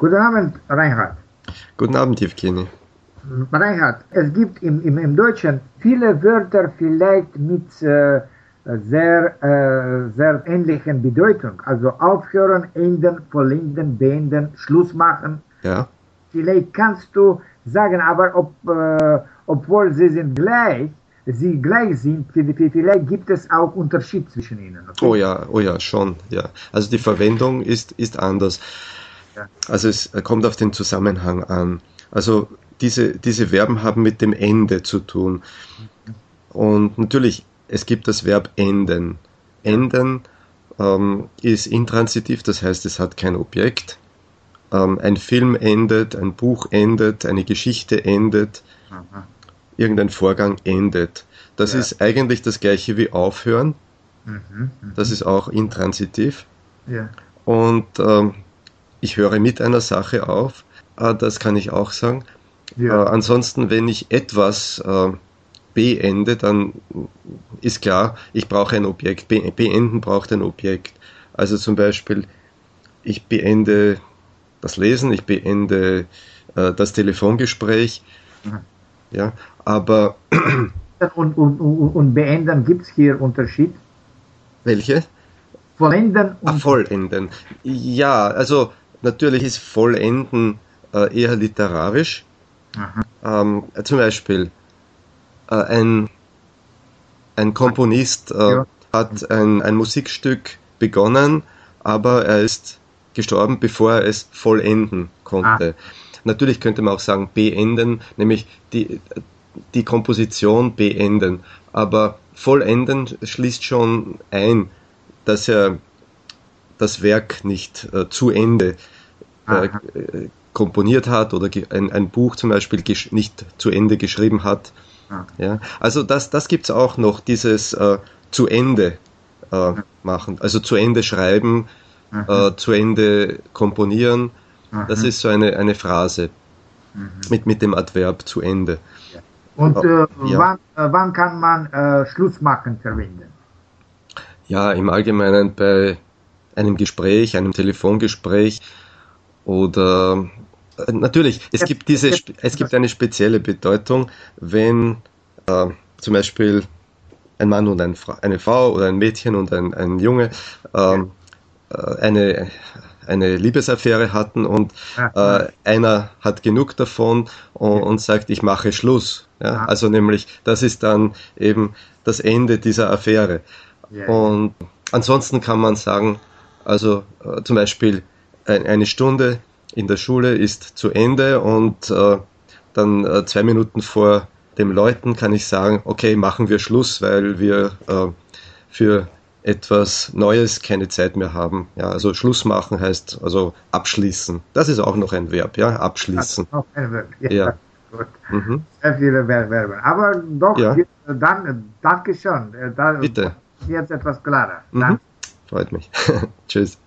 Guten Abend, Reinhard. Guten Abend, Evgeny. Reinhard, es gibt im, im, im Deutschen viele Wörter vielleicht mit äh, sehr, äh, sehr ähnlichen Bedeutung. Also aufhören, enden, vollenden, beenden, Schluss machen. Ja. Vielleicht kannst du sagen, aber ob, äh, obwohl sie sind gleich, sie gleich sind, vielleicht gibt es auch Unterschied zwischen ihnen. Okay? Oh ja, oh ja, schon, ja. Also die Verwendung ist, ist anders. Also es kommt auf den Zusammenhang an. Also diese, diese Verben haben mit dem Ende zu tun. Und natürlich, es gibt das Verb enden. Enden ähm, ist intransitiv, das heißt, es hat kein Objekt. Ähm, ein Film endet, ein Buch endet, eine Geschichte endet, Aha. irgendein Vorgang endet. Das ja. ist eigentlich das gleiche wie aufhören. Mhm, mh. Das ist auch intransitiv. Ja. Und ähm, ich höre mit einer Sache auf, äh, das kann ich auch sagen. Ja. Äh, ansonsten, wenn ich etwas äh, beende, dann ist klar, ich brauche ein Objekt. Be beenden braucht ein Objekt. Also zum Beispiel, ich beende das Lesen, ich beende äh, das Telefongespräch. Mhm. Ja, aber. Und, und, und, und beenden gibt es hier Unterschied? Welche? Vollenden und. Ach, vollenden. Ja, also natürlich ist Vollenden äh, eher literarisch. Ähm, zum Beispiel äh, ein, ein Komponist äh, ja. hat ein, ein Musikstück begonnen, aber er ist gestorben, bevor er es vollenden konnte. Ah. Natürlich könnte man auch sagen beenden, nämlich die, die Komposition beenden, aber vollenden schließt schon ein, dass er das Werk nicht äh, zu Ende äh, komponiert hat oder ein, ein Buch zum Beispiel nicht zu Ende geschrieben hat. Ja. ja. Also das, das gibt es auch noch, dieses äh, zu Ende äh, machen, also zu Ende schreiben, äh, zu Ende komponieren. Das ist so eine, eine Phrase mhm. mit, mit dem Adverb zu Ende. Und äh, ja. wann, äh, wann kann man äh, Schluss machen verwenden? Ja, im Allgemeinen bei einem Gespräch, einem Telefongespräch oder äh, natürlich, es gibt diese, es gibt eine spezielle Bedeutung, wenn äh, zum Beispiel ein Mann und ein, eine Frau oder ein Mädchen und ein, ein Junge ähm, äh, eine, eine Liebesaffäre hatten und äh, einer hat genug davon und, und, sagt, ich mache Schluss. Ja? Also nämlich, das ist dann eben das Ende dieser Affäre. Und ansonsten kann man sagen, also äh, zum Beispiel eine Stunde in der Schule ist zu Ende und äh, dann äh, zwei Minuten vor dem Läuten kann ich sagen, okay, machen wir Schluss, weil wir äh, für etwas Neues keine Zeit mehr haben. Ja, also Schluss machen heißt also abschließen. Das ist auch noch ein Verb, ja, abschließen. Das ist auch ein Verb. Ja. ja. Gut. Mhm. Sehr viele Verben. Aber doch, ja. dann, danke schon. Da, Bitte. Jetzt etwas klarer. Mhm. Freut mich. Tschüss.